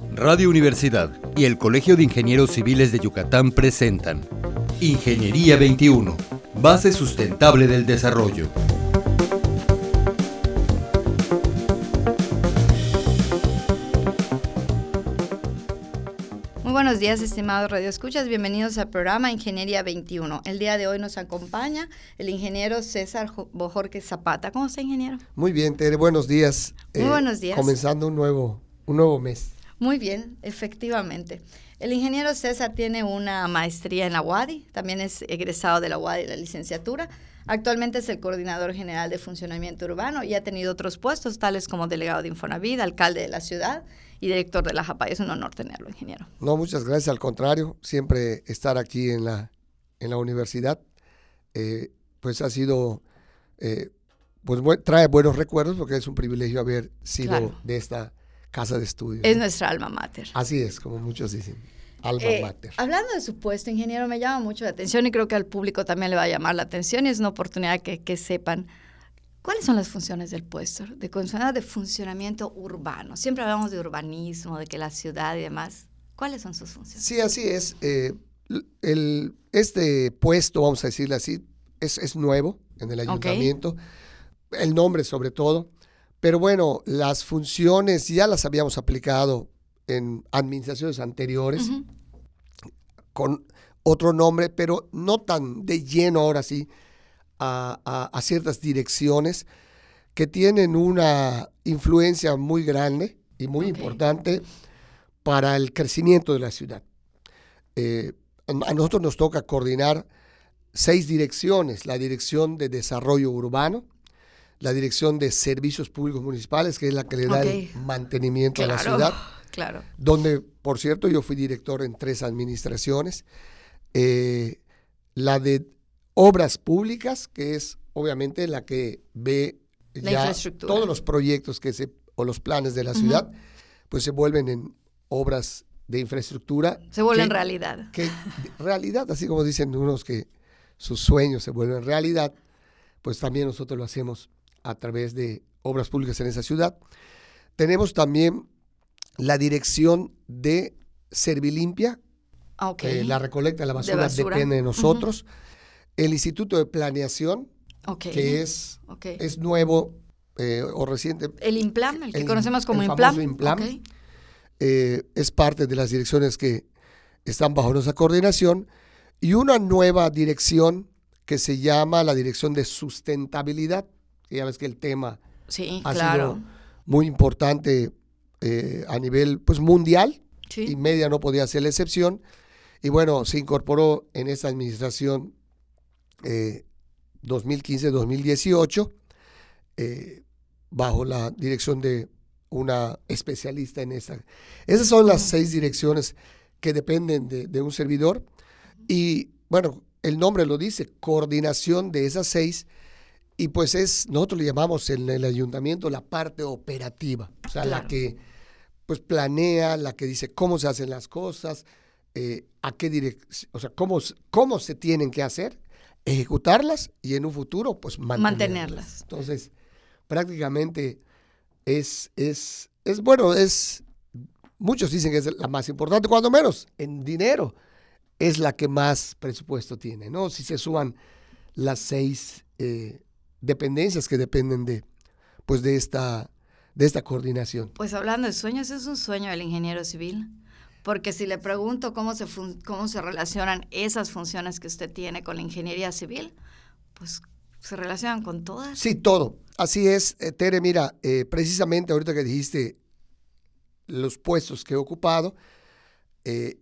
Radio Universidad y el Colegio de Ingenieros Civiles de Yucatán presentan Ingeniería 21, base sustentable del desarrollo. Muy buenos días, estimados radioescuchas. Bienvenidos al programa Ingeniería 21. El día de hoy nos acompaña el ingeniero César Bojorque Zapata. ¿Cómo está, ingeniero? Muy bien, Tere. Buenos días. Muy buenos días. Comenzando un nuevo, un nuevo mes. Muy bien, efectivamente. El ingeniero César tiene una maestría en la UADI, también es egresado de la UADI, la licenciatura. Actualmente es el coordinador general de funcionamiento urbano y ha tenido otros puestos, tales como delegado de Infonavit, alcalde de la ciudad y director de la JAPA. Es un honor tenerlo, ingeniero. No, muchas gracias. Al contrario, siempre estar aquí en la, en la universidad, eh, pues ha sido, eh, pues trae buenos recuerdos porque es un privilegio haber sido de esta casa de estudio. Es nuestra alma mater. Así es, como muchos dicen. Alma eh, mater. Hablando de su puesto, ingeniero, me llama mucho la atención y creo que al público también le va a llamar la atención y es una oportunidad que, que sepan cuáles son las funciones del puesto, de, de funcionamiento urbano. Siempre hablamos de urbanismo, de que la ciudad y demás. ¿Cuáles son sus funciones? Sí, así es. Eh, el, este puesto, vamos a decirle así, es, es nuevo en el ayuntamiento. El nombre sobre todo. Pero bueno, las funciones ya las habíamos aplicado en administraciones anteriores con otro nombre, pero no tan de lleno ahora sí a, ciertas direcciones que tienen una influencia muy grande y muy importante para el crecimiento de la ciudad. Eh, a nosotros nos toca coordinar seis direcciones, la dirección de desarrollo urbano, la Dirección de Servicios Públicos Municipales, que es la que le da el mantenimiento a la ciudad. Claro. Donde, por cierto, yo fui director en tres administraciones. Eh, la de Obras Públicas, que es obviamente la que ve ya todos los proyectos que se, o los planes de la ciudad, pues se vuelven en obras de infraestructura. Se vuelven realidad. Que, realidad, así como dicen unos que sus sueños se vuelven realidad, pues también nosotros lo hacemos a través de obras públicas en esa ciudad. Tenemos también la dirección de Servilimpia. Ah, okay. la recolecta de la basura, depende de nosotros. El Instituto de Planeación, que es, es nuevo eh, o reciente. El IMPLAM, el que conocemos como el IMPLAM. IMPLAM eh, es parte de las direcciones que están bajo nuestra coordinación. Y una nueva dirección que se llama la Dirección de Sustentabilidad ya ves que el tema sí, ha claro. sido muy importante eh, a nivel pues mundial y media no podía ser la excepción. Y bueno, se incorporó en esta administración 2015-2018 eh, eh, bajo la dirección de una especialista en esa. Esas son las seis direcciones que dependen de, de un servidor y bueno, el nombre lo dice, coordinación de esas seis y pues es, nosotros le llamamos en el ayuntamiento la parte operativa, o sea, la que pues planea, la que dice cómo se hacen las cosas, eh, a qué dirección, o sea, cómo, cómo se tienen que hacer, ejecutarlas y en un futuro pues mantenerlas. Entonces, prácticamente es, es, es bueno, es, muchos dicen que es la más importante, cuando menos en dinero, es la que más presupuesto tiene, ¿no? Si se suban las seis eh, dependencias que dependen de, pues de esta, de esta coordinación. Pues hablando de sueños, es un sueño del ingeniero civil. Porque si le pregunto cómo se, cómo se relacionan esas funciones que usted tiene con la ingeniería civil, pues se relacionan con todas. Sí, todo. Así es, eh, Tere, mira, eh, precisamente ahorita que dijiste los puestos que he ocupado, eh,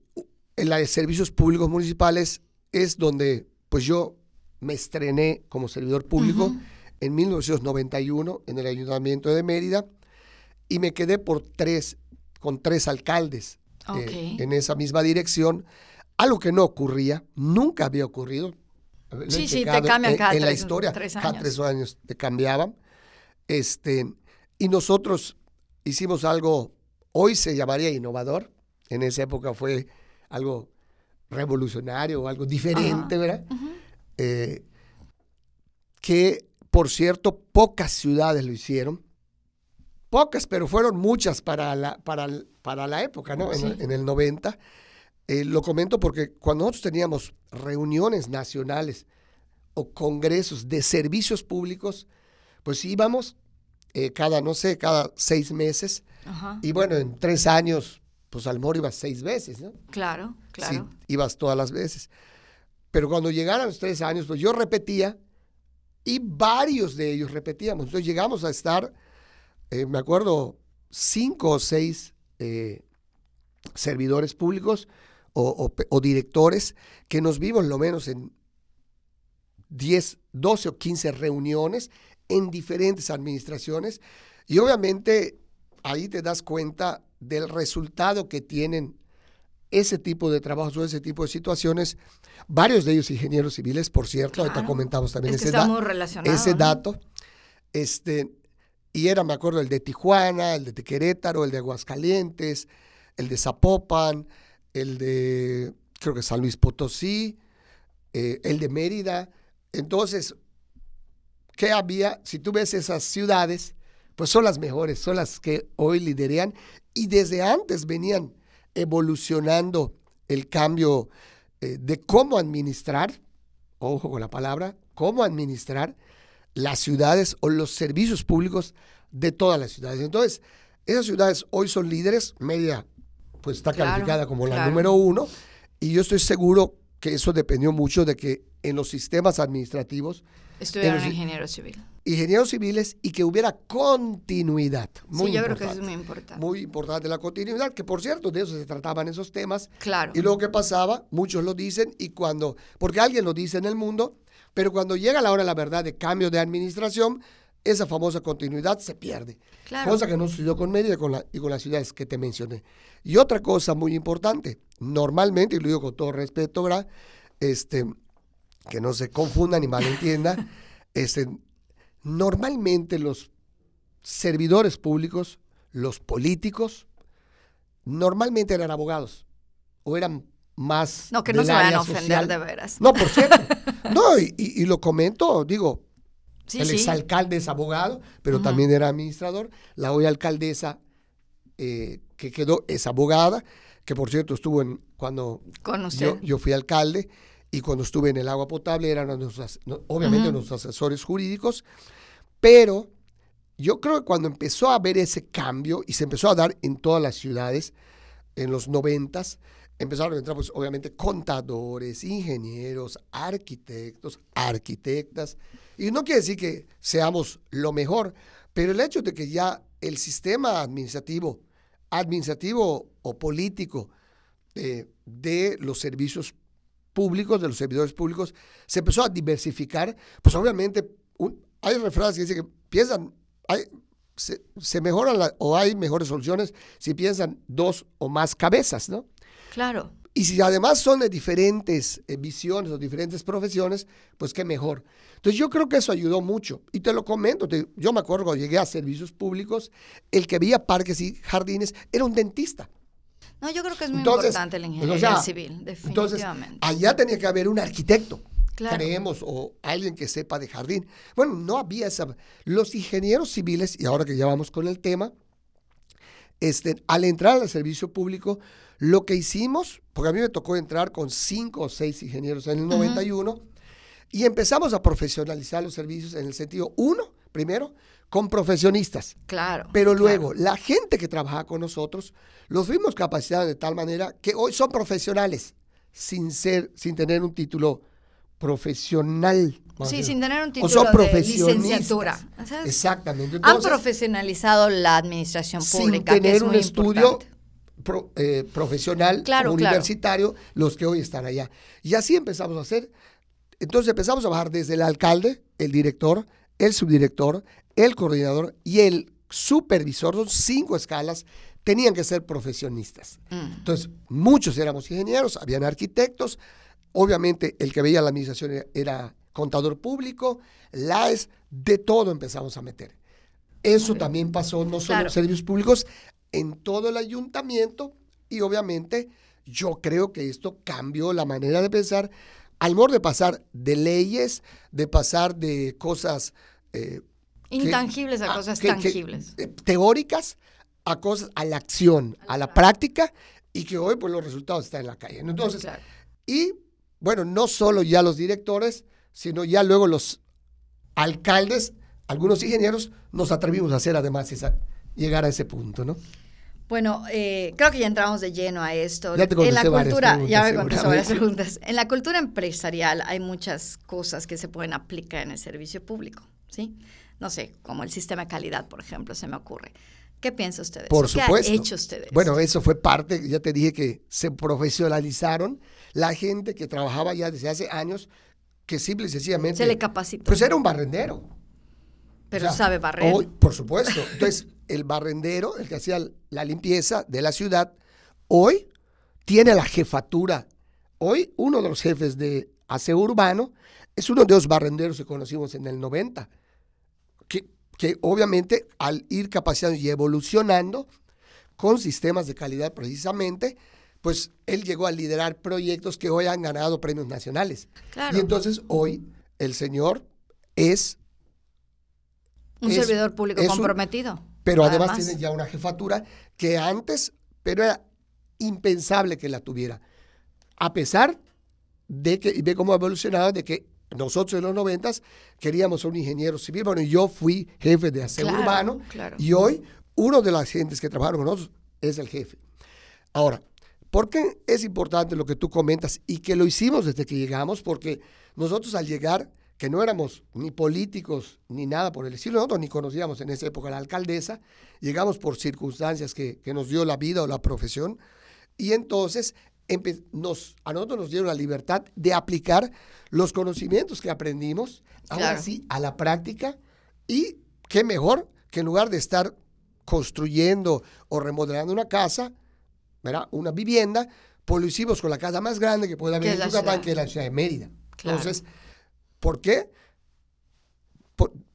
en la de servicios públicos municipales es donde pues yo me estrené como servidor público en 1991 en el Ayuntamiento de Mérida y me quedé por tres, con tres alcaldes eh, en esa misma dirección, algo que no ocurría, nunca había ocurrido. sí, sí, te cambian cada en, tres, la historia, tres cada tres años te cambiaban. Este, y nosotros hicimos algo, hoy se llamaría innovador, en esa época fue algo revolucionario, algo diferente, ¿verdad? Eh, que por cierto pocas ciudades lo hicieron, pocas, pero fueron muchas para, la, para para la época, ¿no? En, en, el 90. Eh, lo comento porque cuando nosotros teníamos reuniones nacionales o congresos de servicios públicos, pues íbamos eh, cada, no sé, cada seis meses. Y bueno, en tres años, pues al mejor ibas seis veces, ¿no? Claro, claro. Sí, ibas todas las veces. Pero cuando llegaran los tres años, pues yo repetía y varios de ellos repetíamos. Entonces llegamos a estar, eh, me acuerdo, cinco o seis eh, servidores públicos o, o, directores que nos vimos lo menos en 10, 12 o 15 reuniones en diferentes administraciones y obviamente ahí te das cuenta del resultado que tienen ese tipo de trabajos o ese tipo de situaciones. Varios de ellos ingenieros civiles, por cierto, ahorita comentamos también ese, ese dato. Este, y era, me acuerdo, el de Tijuana, el de Querétaro, el de Aguascalientes, el de Zapopan, el de, creo que San Luis Potosí, eh, el de Mérida. Entonces, ¿qué había? Si tú ves esas ciudades, pues son las mejores, son las que hoy liderean y desde antes venían evolucionando el cambio eh, de cómo administrar, ojo con la palabra, cómo administrar las ciudades o los servicios públicos de todas las ciudades. Entonces, esas ciudades hoy son líderes, media pues está calificada como la número uno, y yo estoy seguro que eso dependió mucho de que en los sistemas administrativos... Estudiaron ingeniero civil. Ingenieros civiles y que hubiera continuidad. Muy sí, yo creo que eso es muy importante. Muy importante la continuidad, que por cierto, de eso se trataban esos temas. Claro. Y luego que pasaba, muchos lo dicen, y cuando, porque alguien lo dice en el mundo, pero cuando llega la hora, la verdad, de cambio de administración, esa famosa continuidad se pierde. Claro. Cosa que no sucedió con Mérida con la, y con las ciudades que te mencioné. Y otra cosa muy importante, normalmente, y lo digo con todo respeto, ¿verdad? Este, que no se confunda ni malentienda, este, normalmente los servidores públicos, los políticos, normalmente eran abogados o eran más. No, que no se vayan a ofender de veras. No, por cierto. no, y, lo comento, digo, el exalcalde es abogado, pero también era administrador. La hoy alcaldesa eh, que quedó es abogada, que por cierto estuvo en cuando yo, yo, fui alcalde y cuando estuve en el agua potable eran nuestros, obviamente nuestros asesores jurídicos, pero yo creo que cuando empezó a haber ese cambio y se empezó a dar en todas las ciudades en los noventas, empezaron a entrar pues obviamente contadores, ingenieros, arquitectos, arquitectas, y no quiere decir que seamos lo mejor, pero el hecho de que ya el sistema administrativo, administrativo o político eh, de los servicios públicos, de los servidores públicos, se empezó a diversificar, pues obviamente hay refranes que dicen que piensan, hay, se, mejoran o hay mejores soluciones si piensan dos o más cabezas, ¿no? Claro. Y si además son de diferentes eh, visiones o diferentes profesiones, pues qué mejor. Entonces yo creo que eso ayudó mucho. Y te lo comento, yo me acuerdo cuando llegué a servicios públicos, el que veía parques y jardines era un dentista. No, yo creo que es muy importante la ingeniería civil, definitivamente. Entonces, allá tenía que haber un arquitecto, creemos, o alguien que sepa de jardín. Bueno, no había esa... Los ingenieros civiles, y ahora que ya vamos con el tema, este, al entrar al servicio público, lo que hicimos, porque a mí me tocó entrar con cinco o seis ingenieros en el 91, y empezamos a profesionalizar los servicios en el sentido, uno, primero, con profesionistas. Claro. Pero luego, la gente que trabaja con nosotros, los fuimos capacitados de tal manera que hoy son profesionales, sin ser, sin tener un título profesional. Sí, sin tener un título de licenciatura. Exactamente. han profesionalizado la administración pública. Sin tener un estudio eh, profesional universitario, los que hoy están allá. Y así empezamos a hacer entonces empezamos a bajar desde el alcalde, el director, el subdirector, el coordinador y el supervisor, son cinco escalas, tenían que ser profesionistas. Mm. Entonces, muchos éramos ingenieros, habían arquitectos, obviamente el que veía la administración era, contador público, LAES, de todo empezamos a meter. Eso también pasó no solo en servicios públicos, en todo el ayuntamiento y obviamente yo creo que esto cambió la manera de pensar al modo de pasar de leyes, de pasar de cosas... Eh, Intangibles a cosas tangibles. Eh, teóricas a cosas, a la acción, a la práctica, y que hoy pues los resultados están en la calle. Entonces, y bueno, no solo ya los directores, sino ya luego los alcaldes, algunos ingenieros, nos atrevimos a hacer además esa, llegar a ese punto, ¿no? Bueno, eh, creo que ya entramos de lleno a esto. Ya te en la cultura, ya me contestó varias preguntas. En la cultura empresarial hay muchas cosas que se pueden aplicar en el servicio público, ¿sí? No sé, como el sistema de calidad, por ejemplo, se me ocurre. ¿Qué piensa usted de por eso? Supuesto. ¿Qué ha hecho usted? Bueno, eso fue parte, ya te dije que se profesionalizaron la gente que trabajaba ya desde hace años, que simple y sencillamente... Se le capacitó. Pues era un barrendero. Pero sabe barrer. Hoy, por supuesto. Entonces, el barrendero, el que hacía la limpieza de la ciudad, hoy tiene la jefatura. Hoy uno de los jefes de aseo urbano es uno de los barrenderos que conocimos en el 90, que, obviamente al ir capacitando y evolucionando con sistemas de calidad precisamente, pues él llegó a liderar proyectos que hoy han ganado premios nacionales. Y entonces hoy el señor es un servidor público comprometido. pero además, tiene ya una jefatura que antes, pero era impensable que la tuviera. A pesar de que, y ve cómo ha evolucionado, de que nosotros en los noventas queríamos un ingeniero civil. Bueno, yo fui jefe de aseo urbano y hoy uno de las gentes que trabajaron con nosotros es el jefe. Ahora, ¿por qué es importante lo que tú comentas y que lo hicimos desde que llegamos? Porque nosotros al llegar que no éramos ni políticos ni nada por el estilo, nosotros ni conocíamos en esa época a la alcaldesa, llegamos por circunstancias que, nos dio la vida o la profesión, y entonces nos, a nosotros nos dieron la libertad de aplicar los conocimientos que aprendimos, ahora sí, a la práctica, y qué mejor que en lugar de estar construyendo o remodelando una casa, ¿verdad? una vivienda, pues lo hicimos con la casa más grande que puede haber en Yucatán, que es la ciudad de Mérida. Entonces, ¿Por qué?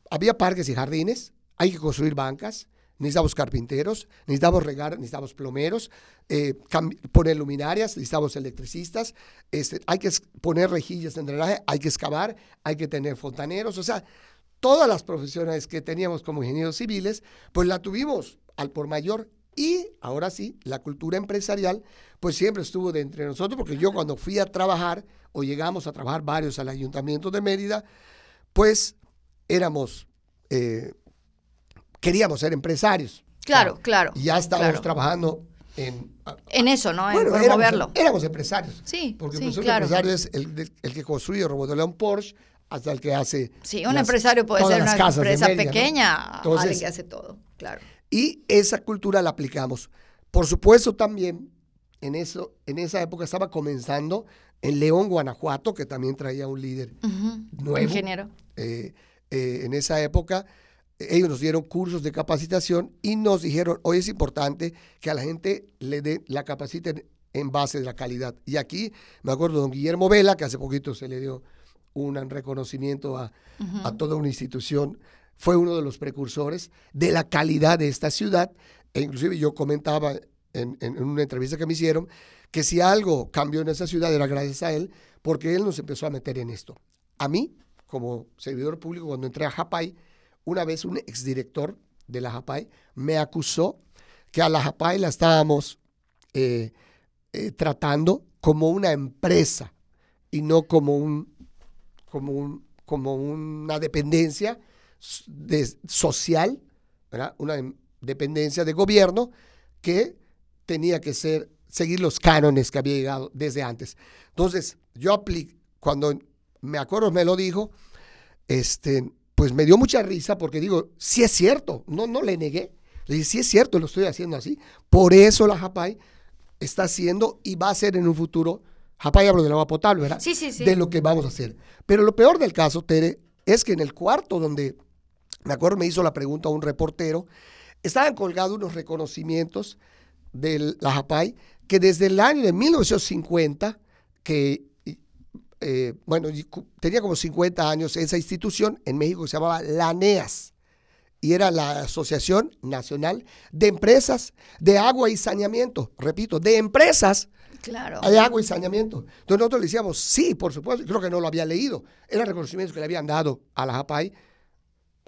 había parques y jardines, hay que construir bancas, necesitamos carpinteros, necesitamos regar, necesitamos plomeros, eh, poner luminarias, necesitamos electricistas, este, hay que poner rejillas en drenaje, hay que excavar, hay que tener fontaneros, o sea, todas las profesiones que teníamos como ingenieros civiles, pues la tuvimos al por mayor y ahora sí, la cultura empresarial, pues siempre estuvo de entre nosotros, porque yo cuando fui a trabajar, o llegamos a trabajar varios al Ayuntamiento de Mérida, pues éramos, eh, queríamos ser empresarios. Claro, claro. Y ya estábamos trabajando en... En eso, ¿no? en éramos, éramos empresarios. Sí, Porque sí, pues, un claro. empresario es el, el que construye un Porsche hasta el que hace... Sí, un empresario puede ser una empresa pequeña, alguien que hace todo, claro. Y esa cultura la aplicamos. Por supuesto también, en, eso, en esa época estaba comenzando en León, Guanajuato, que también traía un líder nuevo. Ingeniero. Eh, eh, en esa época, ellos nos dieron cursos de capacitación y nos dijeron, hoy es importante que a la gente le dé la capaciten en base de la calidad. Y aquí me acuerdo don Guillermo Vela, que hace poquito se le dio un reconocimiento a, a toda una institución, fue uno de los precursores de la calidad de esta ciudad. E inclusive yo comentaba en, en, una entrevista que me hicieron que si algo cambió en esa ciudad era gracias a él, porque él nos empezó a meter en esto. A mí, como servidor público, cuando entré a Japay, una vez un exdirector de la Japay me acusó que a la Japay la estábamos eh, eh, tratando como una empresa y no como, un, como, un, como una dependencia de, social, una dependencia de gobierno que tenía que ser seguir los cánones que había llegado desde antes. Entonces, yo apliqué, cuando me acuerdo me lo dijo, este, pues me dio mucha risa porque digo, sí es cierto, no, no le negué. Le dije, sí es cierto, lo estoy haciendo así. Por eso la Japay está haciendo y va a ser en un futuro, Japay hablo del agua potable, ¿verdad? Sí, sí, sí. De lo que vamos a hacer. Pero lo peor del caso, Tere, es que en el cuarto donde, me acuerdo, me hizo la pregunta a un reportero, estaban colgados unos reconocimientos de la JAPAI que desde el año de 1950, que, eh, bueno, tenía como 50 años esa institución en México que se llamaba la NEAS, y era la Asociación Nacional de Empresas de Agua y Saneamiento, repito, de empresas claro. de agua y saneamiento. Entonces nosotros le decíamos, sí, por supuesto, creo que no lo había leído, eran reconocimientos que le habían dado a la JAPAI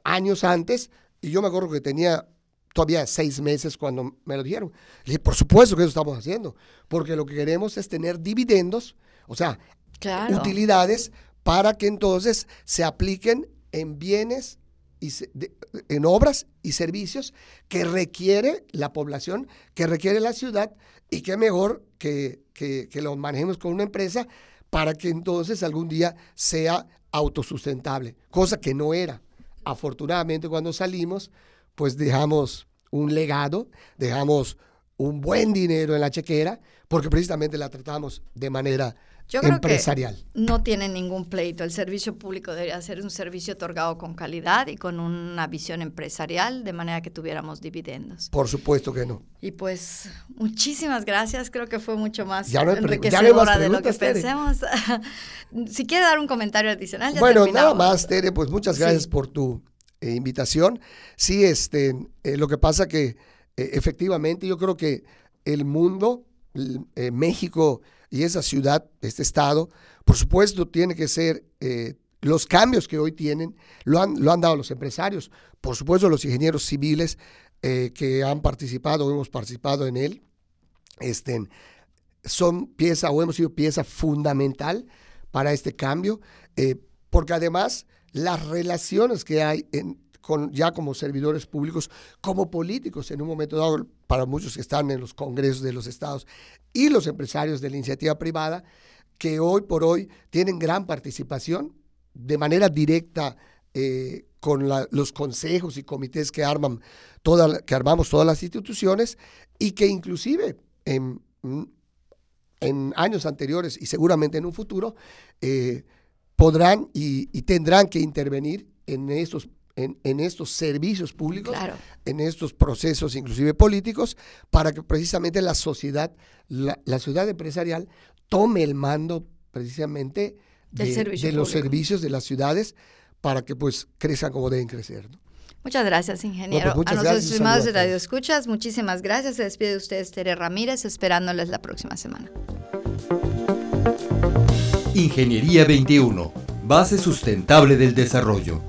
años antes, y yo me acuerdo que tenía todavía seis meses cuando me lo dijeron. Le dije, por supuesto que eso estamos haciendo, porque lo que queremos es tener dividendos, o sea, utilidades para que entonces se apliquen en bienes y en obras y servicios que requiere la población, que requiere la ciudad y que mejor que, que, que los manejemos con una empresa para que entonces algún día sea autosustentable, cosa que no era. Afortunadamente cuando salimos, pues dejamos un legado, dejamos un buen dinero en la chequera, porque precisamente la tratamos de manera yo creo empresarial. Que no tiene ningún pleito. El servicio público debería ser un servicio otorgado con calidad y con una visión empresarial, de manera que tuviéramos dividendos. Por supuesto que no. Y pues, muchísimas gracias. Creo que fue mucho más ya enriquecedora de lo que pensemos. si quiere dar un comentario adicional. Ya bueno, nada más, Tere, pues muchas gracias por tu eh, invitación. Sí, este, eh, lo que pasa que efectivamente yo creo que el mundo, México, y esa ciudad, este estado, por supuesto, tiene que ser eh, los cambios que hoy tienen, lo han, lo han dado los empresarios, por supuesto los ingenieros civiles eh, que han participado hemos participado en él, este, son pieza o hemos sido pieza fundamental para este cambio, eh, porque además las relaciones que hay en, con, ya como servidores públicos, como políticos en un momento dado, para muchos que están en los congresos de los estados y los empresarios de la iniciativa privada, que hoy por hoy tienen gran participación de manera directa eh, con los consejos y comités que, arman toda, que armamos todas las instituciones y que inclusive en, en años anteriores y seguramente en un futuro eh, podrán y, tendrán que intervenir en estos en, estos servicios públicos, en estos procesos inclusive políticos, para que precisamente la sociedad, la, ciudad empresarial, tome el mando precisamente de, los servicios de las ciudades para que pues crezcan como deben crecer. Muchas gracias, ingeniero. Pues, a nuestros estimados de Radio Escuchas, muchísimas gracias. Se despide de ustedes Tere Ramírez, esperándoles la próxima semana. Ingeniería 21, base sustentable del desarrollo.